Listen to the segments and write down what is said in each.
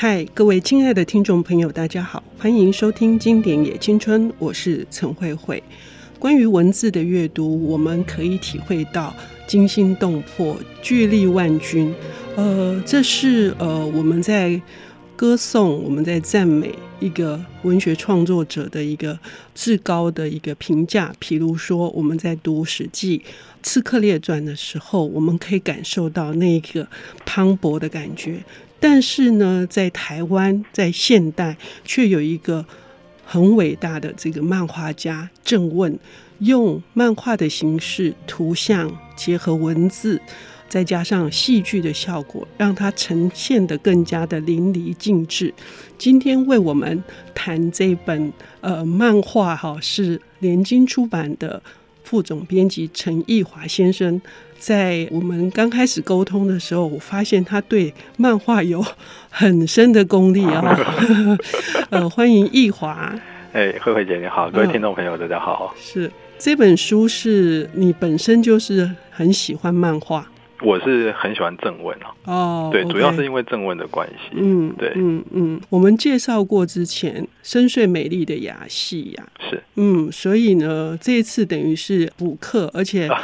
嗨，各位亲爱的听众朋友，大家好，欢迎收听《经典也青春》，我是陈慧慧。关于文字的阅读，我们可以体会到惊心动魄、巨力万钧。呃，这是呃我们在歌颂、我们在赞美一个文学创作者的一个至高的一个评价。譬如说，我们在读《史记·刺客列传》的时候，我们可以感受到那个磅礴的感觉。但是呢，在台湾，在现代，却有一个很伟大的这个漫画家郑问，用漫画的形式、图像结合文字，再加上戏剧的效果，让它呈现得更加的淋漓尽致。今天为我们谈这本呃漫画，哈，是联经出版的副总编辑陈义华先生。在我们刚开始沟通的时候，我发现他对漫画有很深的功力啊！呃，欢迎奕华。哎，慧慧姐你好，各位听众朋友大家好。是这本书是你本身就是很喜欢漫画？我是很喜欢正问哦，对主要是因为正文的关系。嗯，对，嗯嗯，我们介绍过之前深邃美丽的亚细亚，是，嗯，所以呢，这一次等于是补课，而且。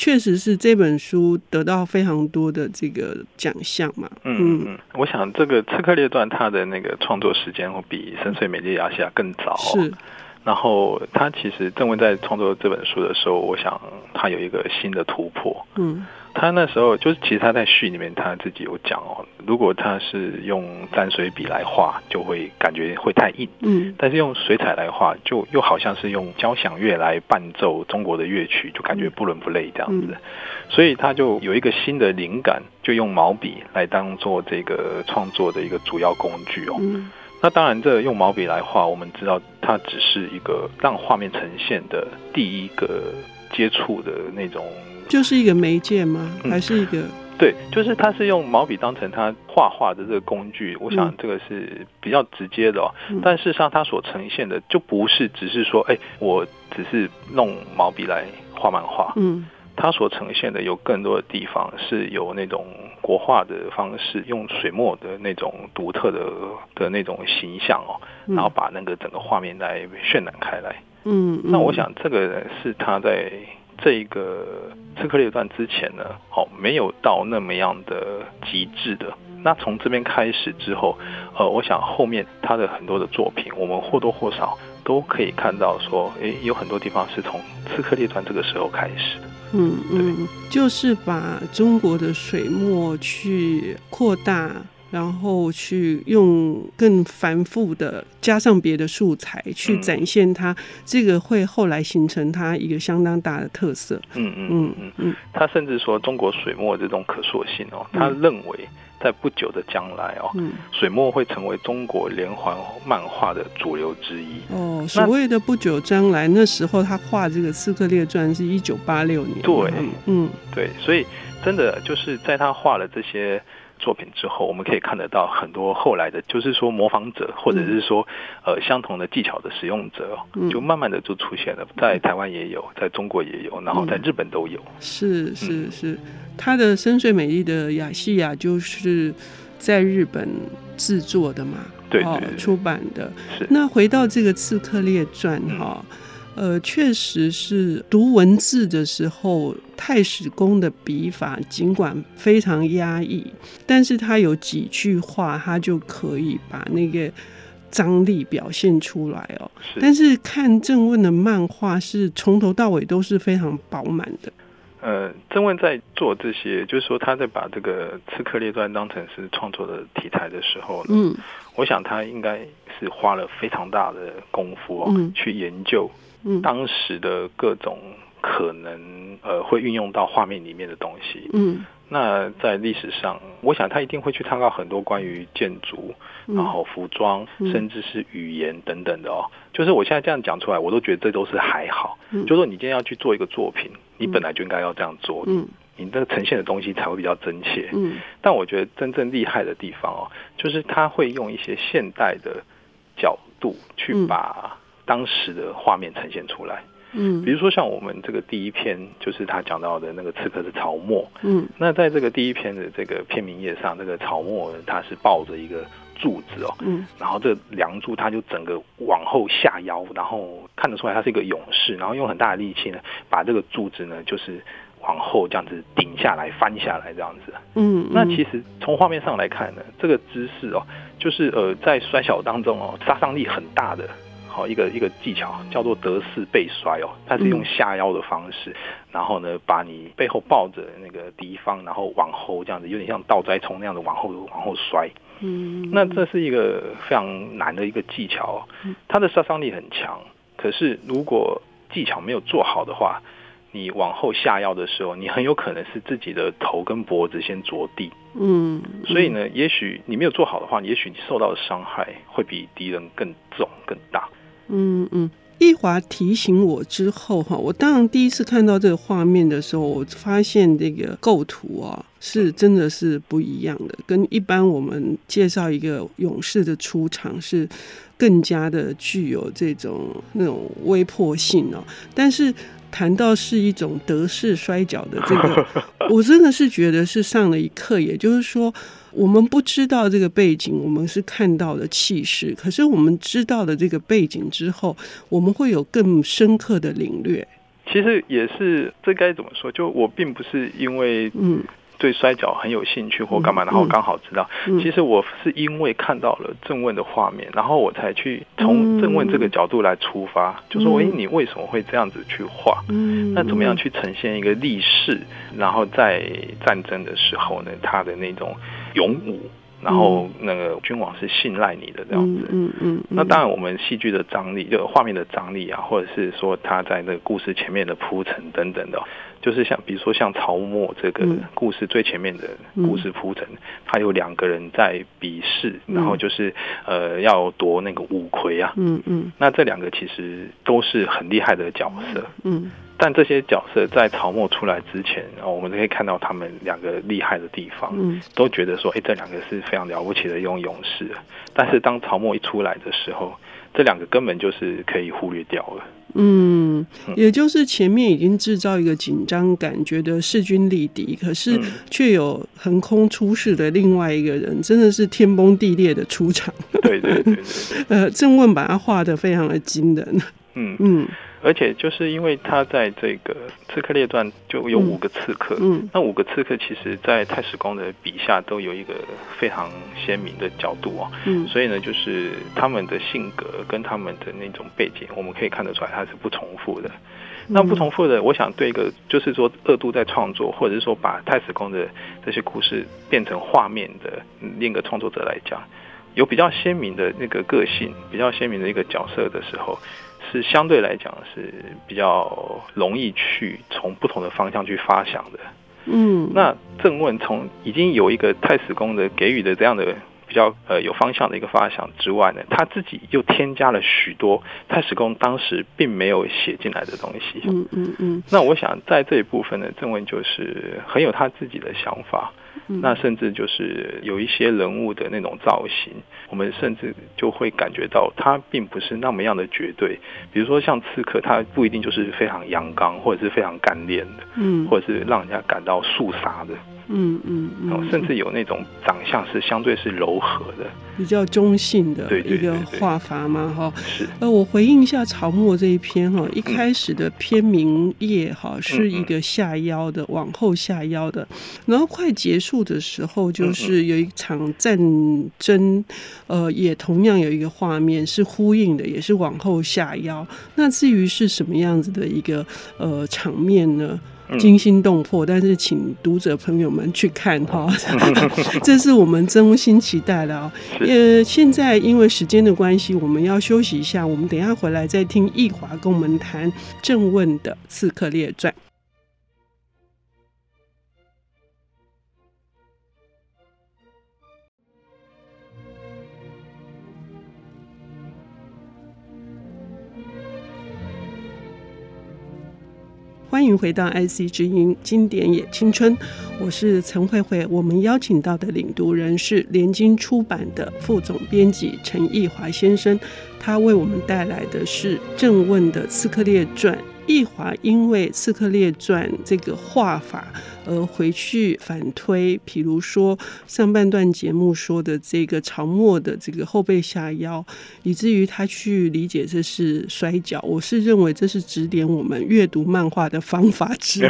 确实是这本书得到非常多的这个奖项嘛。嗯嗯，我想这个《刺客列传》它的那个创作时间会比《深邃美丽的亚细亚》更早。是。然后他其实正文在创作这本书的时候，我想他有一个新的突破。嗯。他那时候就是，其实他在序里面他自己有讲哦，如果他是用沾水笔来画，就会感觉会太硬。嗯，但是用水彩来画，就又好像是用交响乐来伴奏中国的乐曲，就感觉不伦不类这样子。所以他就有一个新的灵感，就用毛笔来当做这个创作的一个主要工具哦。那当然，这用毛笔来画，我们知道它只是一个让画面呈现的第一个接触的那种。就是一个媒介吗？还是一个？嗯、对，就是他是用毛笔当成他画画的这个工具。我想这个是比较直接的哦。嗯、但事实上，他所呈现的就不是只是说，哎，我只是弄毛笔来画漫画。嗯，他所呈现的有更多的地方是有那种国画的方式，用水墨的那种独特的的那种形象哦，然后把那个整个画面来渲染开来。嗯，那我想这个是他在。这一个刺客列传之前呢，好，没有到那么样的极致的。那从这边开始之后，呃，我想后面他的很多的作品，我们或多或少都可以看到说，诶，有很多地方是从刺客列传这个时候开始的。嗯嗯，就是把中国的水墨去扩大。然后去用更繁复的加上别的素材去展现它，这个会后来形成它一个相当大的特色。嗯嗯嗯嗯嗯，他甚至说中国水墨这种可塑性哦，他认为在不久的将来哦，水墨会成为中国连环漫画的主流之一。哦，所谓的不久将来，那时候他画这个《刺客列传》是一九八六年。对，嗯，对，所以真的就是在他画了这些。作品之后，我们可以看得到很多后来的，就是说模仿者，或者是说呃相同的技巧的使用者，就慢慢的就出现了，在台湾也有，在中国也有，然后在日本都有。是是是，他的深邃美丽的雅西亚就是在日本制作的嘛，对，对，出版的。是。那回到这个《刺客列传》哈。呃，确实是读文字的时候，太史公的笔法尽管非常压抑，但是他有几句话，他就可以把那个张力表现出来哦。是。但是看郑问的漫画，是从头到尾都是非常饱满的。呃，郑问在做这些，就是说他在把这个《刺客列传》当成是创作的题材的时候，嗯，我想他应该是花了非常大的功夫哦，嗯，去研究。当时的各种可能，呃，会运用到画面里面的东西。嗯，那在历史上，我想他一定会去参考很多关于建筑、然后服装，甚至是语言等等的哦。就是我现在这样讲出来，我都觉得这都是还好。就是说你今天要去做一个作品，你本来就应该要这样做。嗯，你这个呈现的东西才会比较真切。嗯，但我觉得真正厉害的地方哦，就是他会用一些现代的角度去把。当时的画面呈现出来，嗯，比如说像我们这个第一篇，就是他讲到的那个刺客是曹沫，嗯，那在这个第一篇的这个片名页上，那个曹沫他是抱着一个柱子哦，嗯，然后这梁柱它就整个往后下腰，然后看得出来他是一个勇士，然后用很大的力气呢，把这个柱子呢就是往后这样子顶下来、翻下来这样子。嗯，那其实从画面上来看呢，这个姿势哦，就是呃在摔跤当中哦，杀伤力很大的。好一个一个技巧叫做德式背摔哦，它是用下腰的方式，然后呢，把你背后抱着那个敌方，然后往后这样子，有点像倒栽葱那样的往后往后摔。嗯，那这是一个非常难的一个技巧，它的杀伤力很强。可是如果技巧没有做好的话，你往后下腰的时候，你很有可能是自己的头跟脖子先着地。嗯，所以呢，也许你没有做好的话，也许你受到的伤害会比敌人更重更大。嗯嗯，易华提醒我之后哈，我当然第一次看到这个画面的时候，我发现这个构图啊，是真的是不一样的，跟一般我们介绍一个勇士的出场是更加的具有这种那种威迫性哦。但是谈到是一种德式摔跤的这个，我真的是觉得是上了一课，也就是说。我们不知道这个背景，我们是看到的气势。可是我们知道了这个背景之后，我们会有更深刻的领略。其实也是，这该怎么说？就我并不是因为嗯对摔跤很有兴趣或干嘛，然后刚好知道。其实我是因为看到了正问的画面，然后我才去从正问这个角度来出发，就说：诶，你为什么会这样子去画？那怎么样去呈现一个力士？然后在战争的时候呢，他的那种。勇武，然后那个君王是信赖你的这样子。嗯嗯，嗯。那当然，我们戏剧的张力，就画面的张力啊，或者是说他在那个故事前面的铺陈等等的，就是像比如说像曹沫这个故事最前面的故事铺陈，他有两个人在比试，然后就是呃要夺那个五魁啊。嗯嗯。那这两个其实都是很厉害的角色。嗯。但这些角色在曹沫出来之前，我们可以看到他们两个厉害的地方，嗯，都觉得说，哎，这两个是非常了不起的一种勇士。但是当曹沫一出来的时候，这两个根本就是可以忽略掉了。嗯，也就是前面已经制造一个紧张感，觉得势均力敌，可是却有横空出世的另外一个人，真的是天崩地裂的出场。对对对对，呃，郑问把他画的非常的惊人。嗯嗯。而且就是因为他在这个《刺客列传》就有五个刺客，嗯，那五个刺客其实，在太史公的笔下都有一个非常鲜明的角度啊，嗯，所以呢，就是他们的性格跟他们的那种背景，我们可以看得出来，它是不重复的。那不重复的，我想对一个就是说二度在创作，或者是说把太史公的这些故事变成画面的另一个创作者来讲，有比较鲜明的那个个性，比较鲜明的一个角色的时候。是相对来讲是比较容易去从不同的方向去发想的。嗯，那正问从已经有一个太史公的给予的这样的比较呃有方向的一个发想之外呢，他自己又添加了许多太史公当时并没有写进来的东西。嗯嗯嗯。那我想在这一部分呢，郑文就是很有他自己的想法。那甚至就是有一些人物的那种造型，我们甚至就会感觉到他并不是那么样的绝对。比如说像刺客，他不一定就是非常阳刚，或者是非常干练的，嗯，或者是让人家感到肃杀的。嗯嗯，嗯，甚至有那种长相是相对是柔和的，比较中性的一个画法嘛，哈。是。呃，我回应一下曹沫这一篇哈，一开始的篇名页哈是一个下腰的，往后下腰的，然后快结束的时候就是有一场战争，呃，也同样有一个画面是呼应的，也是往后下腰。那至于是什么样子的一个呃场面呢？惊心动魄，但是请读者朋友们去看哈，这是我们真心期待的啊。呃，现在因为时间的关系，我们要休息一下，我们等一下回来再听易华跟我们谈正问的《刺客列传》。欢迎回到 IC 之音经典也青春，我是陈慧慧。我们邀请到的领读人是联经出版的副总编辑陈义华先生，他为我们带来的是正问的《刺客列传》奕华因为《刺客列传》这个画法而回去反推，比如说上半段节目说的这个曹沫的这个后背下腰，以至于他去理解这是摔跤。我是认为这是指点我们阅读漫画的方法之一，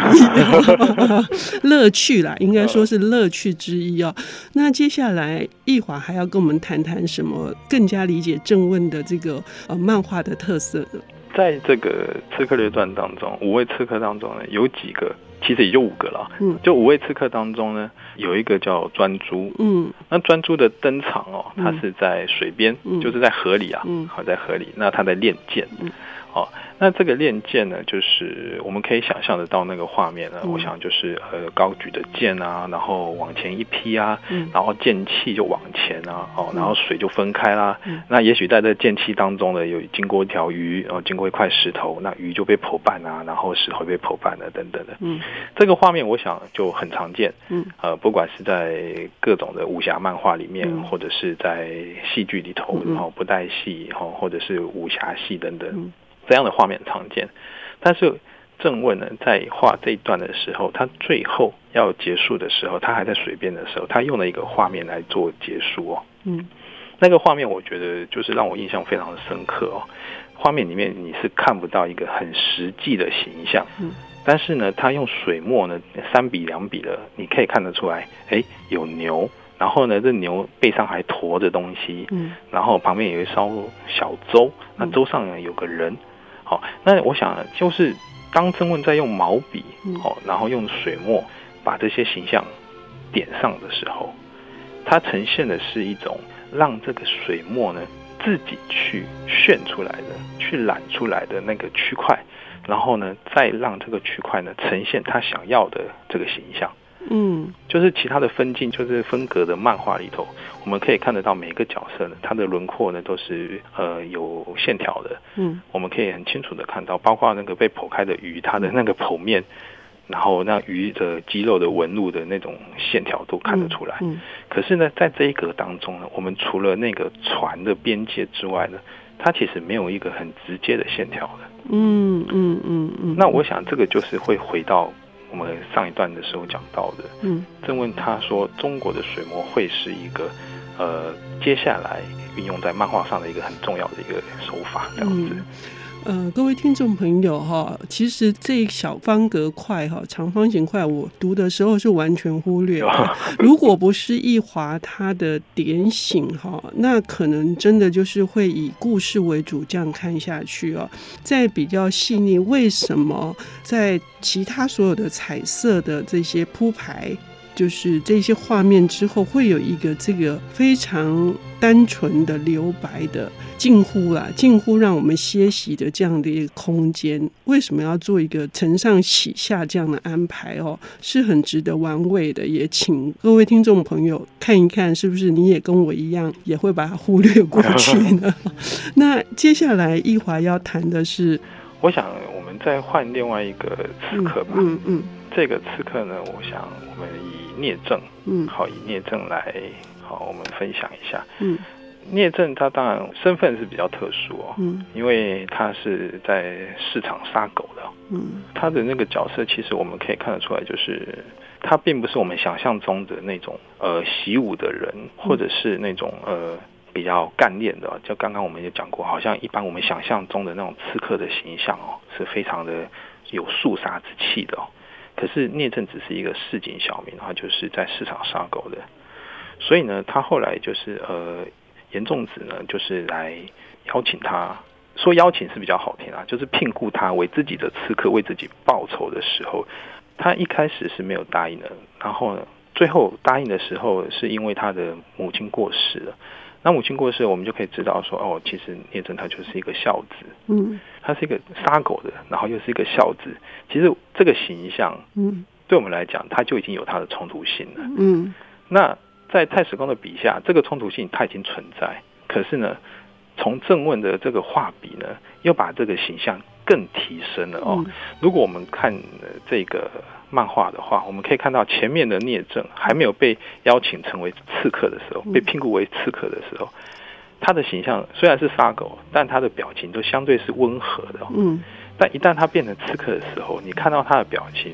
乐趣啦，应该说是乐趣之一哦。那接下来奕华还要跟我们谈谈什么更加理解正问的这个呃漫画的特色呢？在这个《刺客列传》当中，五位刺客当中呢，有几个其实也就五个了。嗯，就五位刺客当中呢，有一个叫专诸。嗯，那专诸的登场哦，它是在水边，嗯、就是在河里啊。嗯，好，在河里，那他在练剑。嗯，好。那这个练剑呢，就是我们可以想象得到那个画面呢。嗯、我想就是呃高举的剑啊，然后往前一劈啊，嗯、然后剑气就往前啊，哦，然后水就分开啦。嗯、那也许在这剑气当中呢，有经过一条鱼，然后经过一块石头，那鱼就被剖半啊，然后石头被剖半了等等的。嗯，这个画面我想就很常见。嗯，呃，不管是在各种的武侠漫画里面，嗯、或者是在戏剧里头，然后布袋戏，哈，或者是武侠戏等等。嗯这样的画面常见，但是正问呢，在画这一段的时候，他最后要结束的时候，他还在水边的时候，他用了一个画面来做结束哦。嗯，那个画面我觉得就是让我印象非常的深刻哦。画面里面你是看不到一个很实际的形象，嗯，但是呢，他用水墨呢三笔两笔的，你可以看得出来，哎，有牛，然后呢，这牛背上还驮着东西，嗯，然后旁边有一艘小舟，那舟上呢有个人。好，那我想就是当曾问在用毛笔，哦，然后用水墨把这些形象点上的时候，它呈现的是一种让这个水墨呢自己去炫出来的、去染出来的那个区块，然后呢再让这个区块呢呈现他想要的这个形象。嗯，就是其他的分镜，就是分格的漫画里头，我们可以看得到每一个角色呢，它的轮廓呢都是呃有线条的。嗯，我们可以很清楚的看到，包括那个被剖开的鱼，它的那个剖面，然后那鱼的肌肉的纹路的那种线条都看得出来。嗯，可是呢，在这一格当中呢，我们除了那个船的边界之外呢，它其实没有一个很直接的线条的。嗯嗯嗯嗯。那我想这个就是会回到。我们上一段的时候讲到的，嗯，正问他说，中国的水墨会是一个，呃，接下来运用在漫画上的一个很重要的一个手法，这样子。嗯呃，各位听众朋友哈，其实这一小方格块哈，长方形块，我读的时候是完全忽略的。如果不是易华他的点醒哈，那可能真的就是会以故事为主这样看下去哦。再比较细腻，为什么在其他所有的彩色的这些铺排？就是这些画面之后会有一个这个非常单纯的留白的，近乎啦，近乎让我们歇息的这样的一个空间。为什么要做一个承上启下这样的安排哦？是很值得玩味的。也请各位听众朋友看一看，是不是你也跟我一样也会把它忽略过去呢？那接下来一华要谈的是，我想我们再换另外一个刺客吧。嗯嗯，嗯，这个刺客呢，我想我们以。聂政，嗯，好，以聂政来，好，我们分享一下。嗯，聂政他当然身份是比较特殊哦，嗯，因为他是在市场杀狗的，嗯，他的那个角色其实我们可以看得出来，就是他并不是我们想象中的那种呃习武的人，或者是那种呃比较干练的。就刚刚我们也讲过，好像一般我们想象中的那种刺客的形象哦，是非常的有肃杀之气的哦。可是聂政只是一个市井小民，他就是在市场杀狗的，所以呢，他后来就是呃，严仲子呢，就是来邀请他，说邀请是比较好听啊，就是聘雇他为自己的刺客，为自己报仇的时候，他一开始是没有答应的，然后，最后答应的时候，是因为他的母亲过世了。那母亲过世，我们就可以知道说，哦，其实聂政他就是一个孝子，嗯，他是一个杀狗的，然后又是一个孝子。其实这个形象，嗯，对我们来讲，他就已经有他的冲突性了，嗯。那在太史公的笔下，这个冲突性他已经存在，可是呢，从正问的这个画笔呢，又把这个形象更提升了哦。如果我们看这个。漫画的话，我们可以看到前面的聂政还没有被邀请成为刺客的时候，被聘雇为刺客的时候，他的形象虽然是杀狗，但他的表情都相对是温和的。嗯，但一旦他变成刺客的时候，你看到他的表情，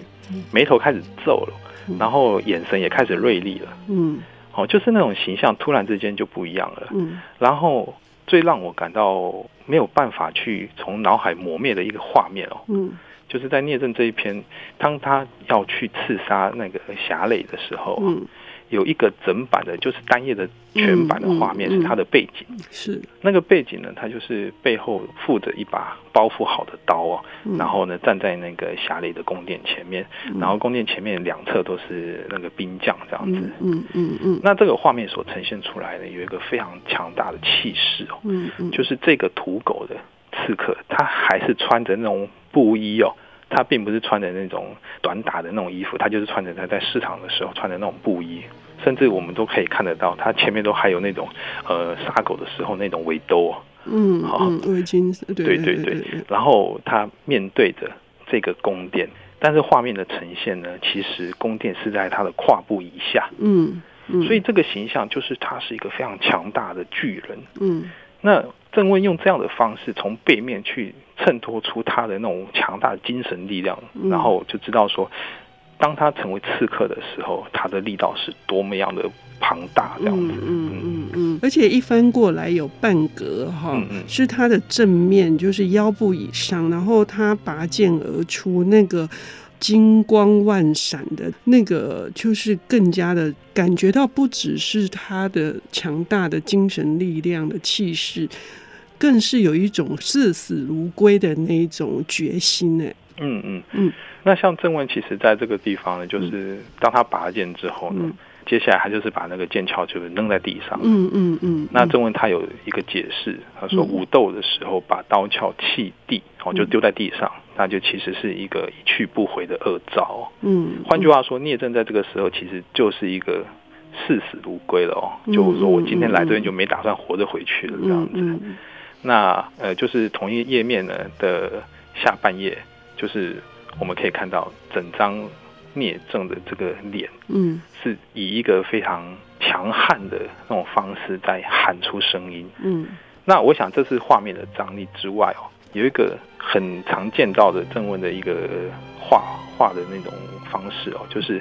眉头开始皱了，然后眼神也开始锐利了。嗯，哦，就是那种形象突然之间就不一样了。嗯，然后最让我感到没有办法去从脑海磨灭的一个画面哦。嗯。就是在聂政这一篇，当他要去刺杀那个侠磊的时候，嗯，有一个整版的，就是单页的全版的画面是他的背景，嗯嗯嗯、是。那个背景呢，他就是背后附着一把包覆好的刀哦，嗯、然后呢站在那个侠垒的宫殿前面，嗯、然后宫殿前面两侧都是那个兵将这样子，嗯嗯嗯，嗯嗯。那这个画面所呈现出来的有一个非常强大的气势哦，嗯嗯，就是这个土狗的刺客，他还是穿着那种。布衣哦，他并不是穿的那种短打的那种衣服，他就是穿着他在市场的时候穿的那种布衣，甚至我们都可以看得到，他前面都还有那种呃杀狗的时候那种围兜哦，嗯，好围巾，对对对，对，然后他面对着这个宫殿，但是画面的呈现呢，其实宫殿是在他的胯部以下，嗯，嗯，所以这个形象就是他是一个非常强大的巨人，嗯，那郑问用这样的方式从背面去。衬托出他的那种强大的精神力量，嗯、然后就知道说，当他成为刺客的时候，他的力道是多么样的庞大，这样子。嗯嗯嗯嗯。而且一翻过来有半格哈，是他的正面，就是腰部以上，然后他拔剑而出，那个金光万闪的，那个就是更加的感觉到，不只是他的强大的精神力量的气势。更是有一种视死如归的那一种决心呢。嗯嗯嗯。那像郑文，其实在这个地方呢，就是当他拔剑之后呢，嗯、接下来他就是把那个剑鞘就扔在地上。嗯嗯嗯。那郑文他有一个解释，他说武斗的时候把刀鞘弃地，哦，就丢在地上，嗯、那就其实是一个一去不回的恶兆。嗯。换句话说，聂政在这个时候其实就是一个视死如归了哦，嗯、就是说我今天来这边就没打算活着回去了这样子。嗯嗯嗯那呃，就是同一页面呢的下半页，就是我们可以看到整张聂政的这个脸，嗯，是以一个非常强悍的那种方式在喊出声音，嗯。那我想这是画面的张力之外哦，有一个很常见到的正文的一个画画的那种方式哦，就是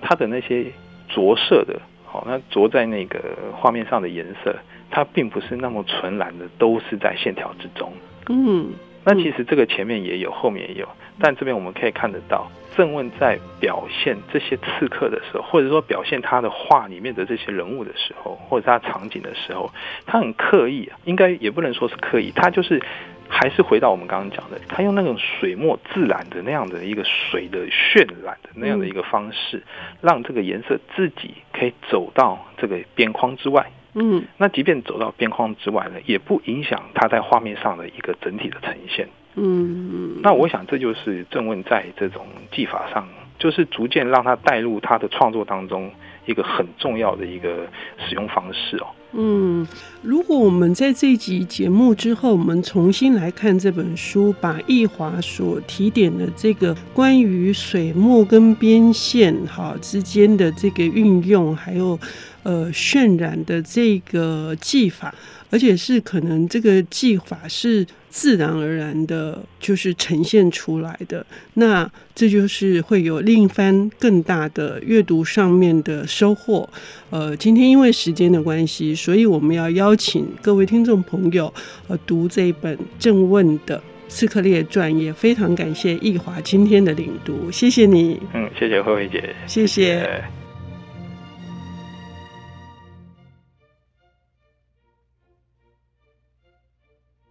他的那些着色的，好，那着在那个画面上的颜色。它并不是那么纯然的，都是在线条之中。嗯，那其实这个前面也有，后面也有，但这边我们可以看得到，正问在表现这些刺客的时候，或者说表现他的画里面的这些人物的时候，或者他场景的时候，他很刻意啊，应该也不能说是刻意，他就是还是回到我们刚刚讲的，他用那种水墨自然的那样的一个水的渲染的那样的一个方式，让这个颜色自己可以走到这个边框之外。嗯，那即便走到边框之外呢，也不影响他在画面上的一个整体的呈现。嗯嗯，那我想这就是郑问在这种技法上，就是逐渐让他带入他的创作当中一个很重要的一个使用方式哦。嗯，如果我们在这集节目之后，我们重新来看这本书，把易华所提点的这个关于水墨跟边线哈之间的这个运用，还有。呃，渲染的这个技法，而且是可能这个技法是自然而然的，就是呈现出来的。那这就是会有另一番更大的阅读上面的收获。呃，今天因为时间的关系，所以我们要邀请各位听众朋友呃读这一本正问的《刺客列传》，也非常感谢易华今天的领读，谢谢你。嗯，谢谢慧慧姐，谢谢。谢谢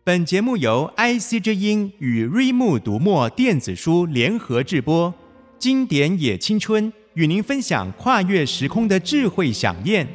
本节目由 IC 之音与瑞木读墨电子书联合制播，经典也青春与您分享跨越时空的智慧想念。